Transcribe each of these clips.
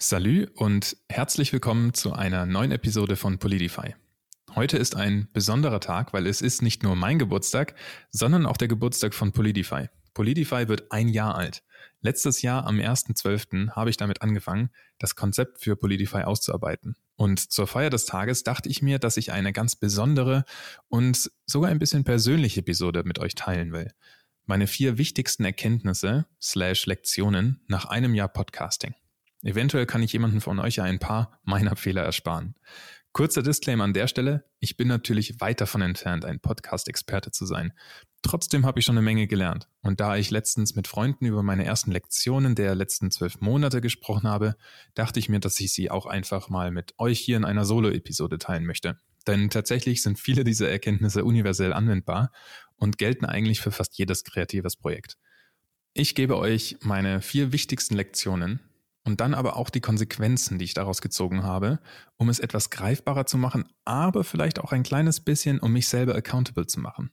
Salü und herzlich willkommen zu einer neuen Episode von Politify. Heute ist ein besonderer Tag, weil es ist nicht nur mein Geburtstag, sondern auch der Geburtstag von Politify. Politify wird ein Jahr alt. Letztes Jahr am 1.12. habe ich damit angefangen, das Konzept für Politify auszuarbeiten. Und zur Feier des Tages dachte ich mir, dass ich eine ganz besondere und sogar ein bisschen persönliche Episode mit euch teilen will. Meine vier wichtigsten Erkenntnisse slash Lektionen nach einem Jahr Podcasting. Eventuell kann ich jemanden von euch ja ein paar meiner Fehler ersparen. Kurzer Disclaimer an der Stelle, ich bin natürlich weit davon entfernt, ein Podcast-Experte zu sein. Trotzdem habe ich schon eine Menge gelernt. Und da ich letztens mit Freunden über meine ersten Lektionen der letzten zwölf Monate gesprochen habe, dachte ich mir, dass ich sie auch einfach mal mit euch hier in einer Solo-Episode teilen möchte. Denn tatsächlich sind viele dieser Erkenntnisse universell anwendbar und gelten eigentlich für fast jedes kreatives Projekt. Ich gebe euch meine vier wichtigsten Lektionen, und dann aber auch die Konsequenzen, die ich daraus gezogen habe, um es etwas greifbarer zu machen, aber vielleicht auch ein kleines bisschen, um mich selber accountable zu machen.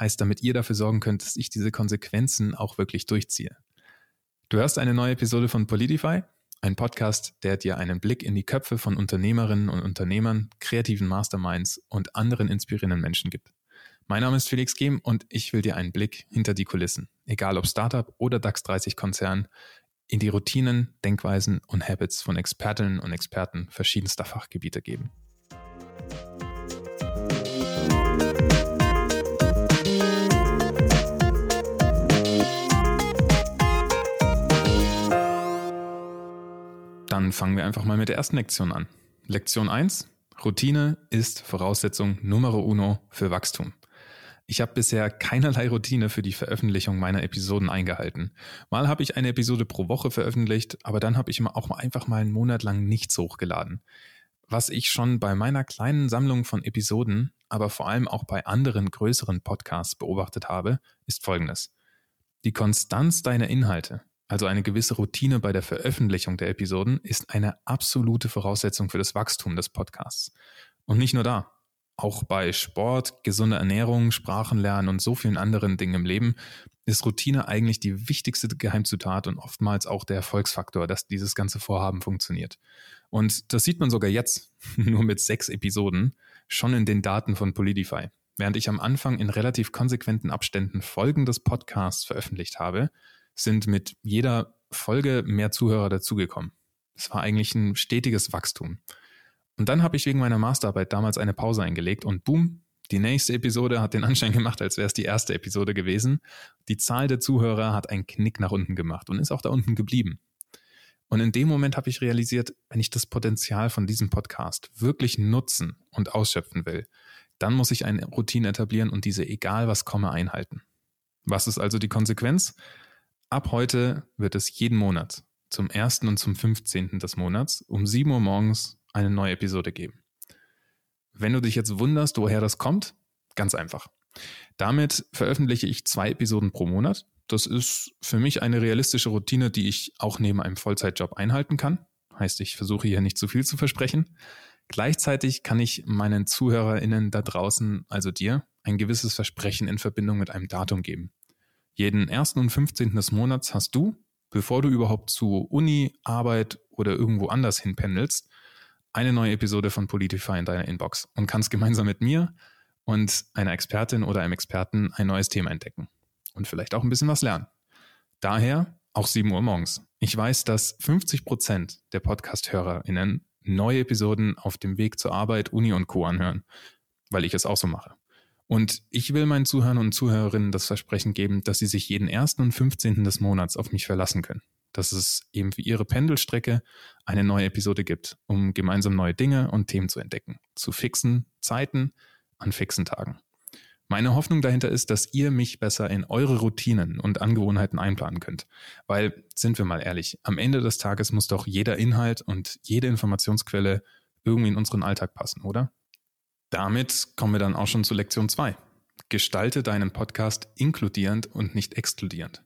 Heißt, damit ihr dafür sorgen könnt, dass ich diese Konsequenzen auch wirklich durchziehe. Du hörst eine neue Episode von Politify, ein Podcast, der dir einen Blick in die Köpfe von Unternehmerinnen und Unternehmern, kreativen Masterminds und anderen inspirierenden Menschen gibt. Mein Name ist Felix Gehm und ich will dir einen Blick hinter die Kulissen, egal ob Startup oder DAX 30 Konzern, in die Routinen, Denkweisen und Habits von Expertinnen und Experten verschiedenster Fachgebiete geben. Dann fangen wir einfach mal mit der ersten Lektion an. Lektion 1. Routine ist Voraussetzung Numero uno für Wachstum. Ich habe bisher keinerlei Routine für die Veröffentlichung meiner Episoden eingehalten. Mal habe ich eine Episode pro Woche veröffentlicht, aber dann habe ich auch einfach mal einen Monat lang nichts hochgeladen. Was ich schon bei meiner kleinen Sammlung von Episoden, aber vor allem auch bei anderen größeren Podcasts beobachtet habe, ist folgendes. Die Konstanz deiner Inhalte, also eine gewisse Routine bei der Veröffentlichung der Episoden, ist eine absolute Voraussetzung für das Wachstum des Podcasts. Und nicht nur da auch bei Sport, gesunder Ernährung, Sprachenlernen und so vielen anderen Dingen im Leben ist Routine eigentlich die wichtigste Geheimzutat und oftmals auch der Erfolgsfaktor, dass dieses ganze Vorhaben funktioniert. Und das sieht man sogar jetzt, nur mit sechs Episoden, schon in den Daten von Polidify. Während ich am Anfang in relativ konsequenten Abständen Folgen des Podcasts veröffentlicht habe, sind mit jeder Folge mehr Zuhörer dazugekommen. Es war eigentlich ein stetiges Wachstum. Und dann habe ich wegen meiner Masterarbeit damals eine Pause eingelegt und boom, die nächste Episode hat den Anschein gemacht, als wäre es die erste Episode gewesen. Die Zahl der Zuhörer hat einen Knick nach unten gemacht und ist auch da unten geblieben. Und in dem Moment habe ich realisiert, wenn ich das Potenzial von diesem Podcast wirklich nutzen und ausschöpfen will, dann muss ich eine Routine etablieren und diese egal was komme einhalten. Was ist also die Konsequenz? Ab heute wird es jeden Monat zum 1. und zum 15. des Monats um 7 Uhr morgens eine neue Episode geben. Wenn du dich jetzt wunderst, woher das kommt, ganz einfach. Damit veröffentliche ich zwei Episoden pro Monat. Das ist für mich eine realistische Routine, die ich auch neben einem Vollzeitjob einhalten kann. Heißt, ich versuche hier nicht zu viel zu versprechen. Gleichzeitig kann ich meinen ZuhörerInnen da draußen, also dir, ein gewisses Versprechen in Verbindung mit einem Datum geben. Jeden 1. und 15. des Monats hast du, bevor du überhaupt zu Uni, Arbeit oder irgendwo anders hinpendelst, eine neue Episode von Politify in deiner Inbox und kannst gemeinsam mit mir und einer Expertin oder einem Experten ein neues Thema entdecken und vielleicht auch ein bisschen was lernen. Daher auch 7 Uhr morgens. Ich weiß, dass 50 Prozent der Podcast-HörerInnen neue Episoden auf dem Weg zur Arbeit, Uni und Co. anhören, weil ich es auch so mache. Und ich will meinen Zuhörern und Zuhörerinnen das Versprechen geben, dass sie sich jeden ersten und 15. des Monats auf mich verlassen können dass es eben für Ihre Pendelstrecke eine neue Episode gibt, um gemeinsam neue Dinge und Themen zu entdecken, zu fixen Zeiten an fixen Tagen. Meine Hoffnung dahinter ist, dass ihr mich besser in eure Routinen und Angewohnheiten einplanen könnt. Weil, sind wir mal ehrlich, am Ende des Tages muss doch jeder Inhalt und jede Informationsquelle irgendwie in unseren Alltag passen, oder? Damit kommen wir dann auch schon zu Lektion 2. Gestalte deinen Podcast inkludierend und nicht exkludierend.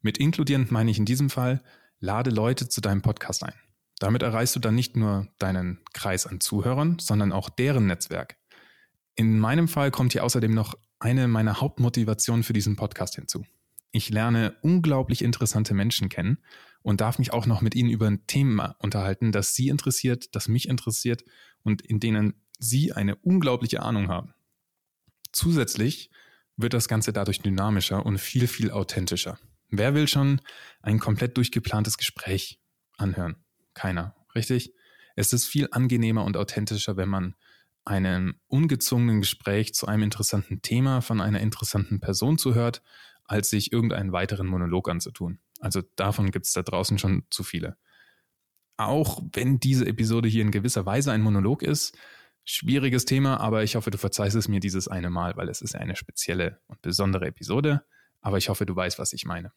Mit inkludierend meine ich in diesem Fall, lade Leute zu deinem Podcast ein. Damit erreichst du dann nicht nur deinen Kreis an Zuhörern, sondern auch deren Netzwerk. In meinem Fall kommt hier außerdem noch eine meiner Hauptmotivationen für diesen Podcast hinzu. Ich lerne unglaublich interessante Menschen kennen und darf mich auch noch mit ihnen über ein Thema unterhalten, das sie interessiert, das mich interessiert und in denen sie eine unglaubliche Ahnung haben. Zusätzlich wird das Ganze dadurch dynamischer und viel, viel authentischer. Wer will schon ein komplett durchgeplantes Gespräch anhören? Keiner, richtig? Es ist viel angenehmer und authentischer, wenn man einem ungezwungenen Gespräch zu einem interessanten Thema von einer interessanten Person zuhört, als sich irgendeinen weiteren Monolog anzutun. Also davon gibt es da draußen schon zu viele. Auch wenn diese Episode hier in gewisser Weise ein Monolog ist, schwieriges Thema, aber ich hoffe, du verzeihst es mir dieses eine Mal, weil es ist eine spezielle und besondere Episode. Aber ich hoffe, du weißt, was ich meine.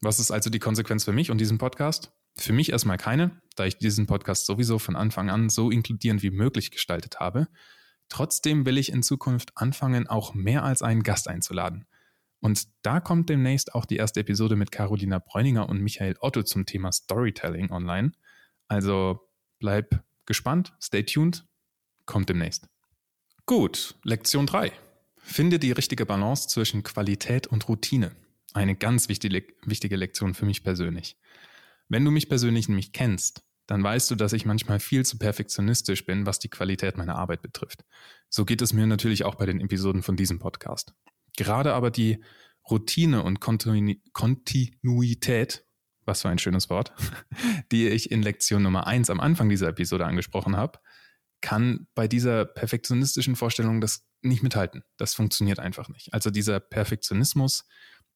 Was ist also die Konsequenz für mich und diesen Podcast? Für mich erstmal keine, da ich diesen Podcast sowieso von Anfang an so inkludierend wie möglich gestaltet habe. Trotzdem will ich in Zukunft anfangen, auch mehr als einen Gast einzuladen. Und da kommt demnächst auch die erste Episode mit Carolina Bräuninger und Michael Otto zum Thema Storytelling online. Also bleib gespannt, stay tuned, kommt demnächst. Gut, Lektion 3. Finde die richtige Balance zwischen Qualität und Routine. Eine ganz wichtige, wichtige Lektion für mich persönlich. Wenn du mich persönlich nämlich kennst, dann weißt du, dass ich manchmal viel zu perfektionistisch bin, was die Qualität meiner Arbeit betrifft. So geht es mir natürlich auch bei den Episoden von diesem Podcast. Gerade aber die Routine und Kontinuität, was für ein schönes Wort, die ich in Lektion Nummer 1 am Anfang dieser Episode angesprochen habe, kann bei dieser perfektionistischen Vorstellung das nicht mithalten. Das funktioniert einfach nicht. Also dieser Perfektionismus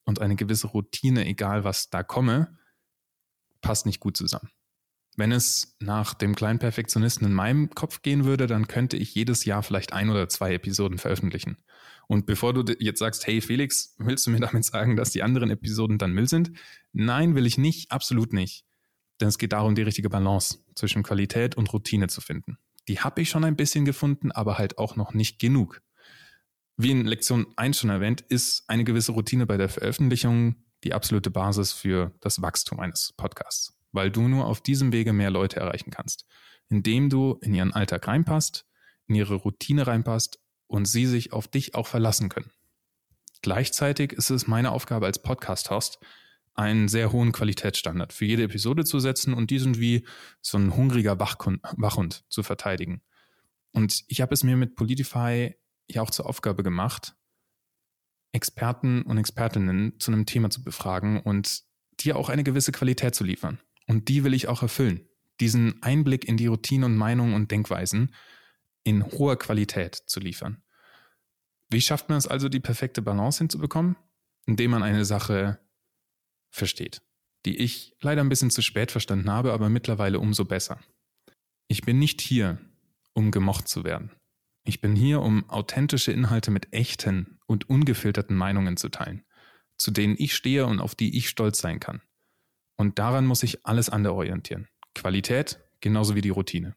und eine gewisse Routine, egal was da komme, passt nicht gut zusammen. Wenn es nach dem kleinen Perfektionisten in meinem Kopf gehen würde, dann könnte ich jedes Jahr vielleicht ein oder zwei Episoden veröffentlichen. Und bevor du jetzt sagst, hey Felix, willst du mir damit sagen, dass die anderen Episoden dann Müll sind? Nein, will ich nicht, absolut nicht. Denn es geht darum, die richtige Balance zwischen Qualität und Routine zu finden. Die habe ich schon ein bisschen gefunden, aber halt auch noch nicht genug. Wie in Lektion 1 schon erwähnt, ist eine gewisse Routine bei der Veröffentlichung die absolute Basis für das Wachstum eines Podcasts weil du nur auf diesem Wege mehr Leute erreichen kannst, indem du in ihren Alltag reinpasst, in ihre Routine reinpasst und sie sich auf dich auch verlassen können. Gleichzeitig ist es meine Aufgabe als Podcast-Host, einen sehr hohen Qualitätsstandard für jede Episode zu setzen und diesen wie so ein hungriger Wachhund zu verteidigen. Und ich habe es mir mit Politify ja auch zur Aufgabe gemacht, Experten und Expertinnen zu einem Thema zu befragen und dir auch eine gewisse Qualität zu liefern. Und die will ich auch erfüllen. Diesen Einblick in die Routinen und Meinungen und Denkweisen in hoher Qualität zu liefern. Wie schafft man es also, die perfekte Balance hinzubekommen? Indem man eine Sache versteht, die ich leider ein bisschen zu spät verstanden habe, aber mittlerweile umso besser. Ich bin nicht hier, um gemocht zu werden. Ich bin hier, um authentische Inhalte mit echten und ungefilterten Meinungen zu teilen, zu denen ich stehe und auf die ich stolz sein kann. Und daran muss sich alles andere orientieren. Qualität genauso wie die Routine.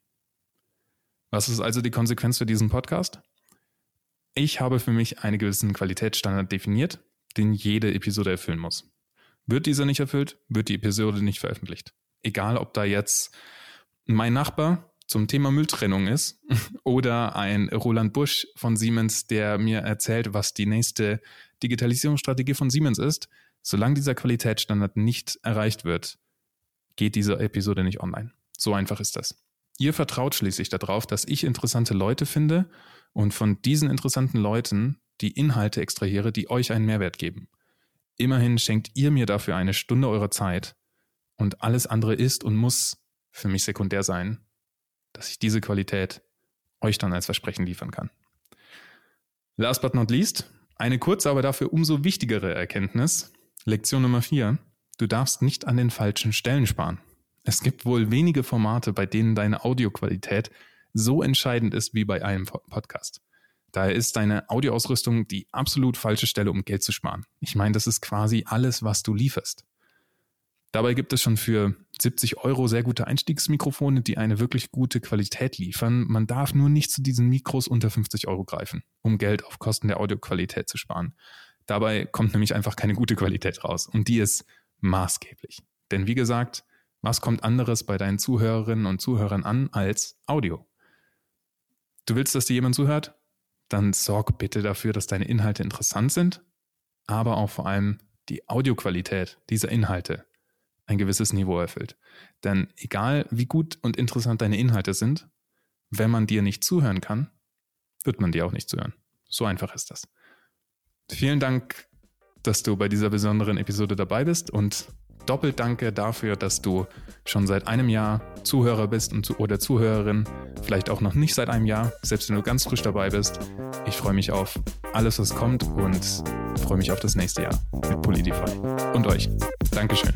Was ist also die Konsequenz für diesen Podcast? Ich habe für mich einen gewissen Qualitätsstandard definiert, den jede Episode erfüllen muss. Wird dieser nicht erfüllt, wird die Episode nicht veröffentlicht. Egal, ob da jetzt mein Nachbar zum Thema Mülltrennung ist oder ein Roland Busch von Siemens, der mir erzählt, was die nächste Digitalisierungsstrategie von Siemens ist, Solange dieser Qualitätsstandard nicht erreicht wird, geht diese Episode nicht online. So einfach ist das. Ihr vertraut schließlich darauf, dass ich interessante Leute finde und von diesen interessanten Leuten die Inhalte extrahiere, die euch einen Mehrwert geben. Immerhin schenkt ihr mir dafür eine Stunde eurer Zeit und alles andere ist und muss für mich sekundär sein, dass ich diese Qualität euch dann als Versprechen liefern kann. Last but not least, eine kurze, aber dafür umso wichtigere Erkenntnis. Lektion Nummer vier. Du darfst nicht an den falschen Stellen sparen. Es gibt wohl wenige Formate, bei denen deine Audioqualität so entscheidend ist wie bei einem Podcast. Daher ist deine Audioausrüstung die absolut falsche Stelle, um Geld zu sparen. Ich meine, das ist quasi alles, was du lieferst. Dabei gibt es schon für 70 Euro sehr gute Einstiegsmikrofone, die eine wirklich gute Qualität liefern. Man darf nur nicht zu diesen Mikros unter 50 Euro greifen, um Geld auf Kosten der Audioqualität zu sparen. Dabei kommt nämlich einfach keine gute Qualität raus und die ist maßgeblich. Denn wie gesagt, was kommt anderes bei deinen Zuhörerinnen und Zuhörern an als Audio? Du willst, dass dir jemand zuhört? Dann sorg bitte dafür, dass deine Inhalte interessant sind, aber auch vor allem die Audioqualität dieser Inhalte ein gewisses Niveau erfüllt. Denn egal wie gut und interessant deine Inhalte sind, wenn man dir nicht zuhören kann, wird man dir auch nicht zuhören. So einfach ist das. Vielen Dank, dass du bei dieser besonderen Episode dabei bist und doppelt danke dafür, dass du schon seit einem Jahr Zuhörer bist und zu, oder Zuhörerin, vielleicht auch noch nicht seit einem Jahr, selbst wenn du ganz frisch dabei bist. Ich freue mich auf alles, was kommt und freue mich auf das nächste Jahr mit Polidify und euch. Dankeschön.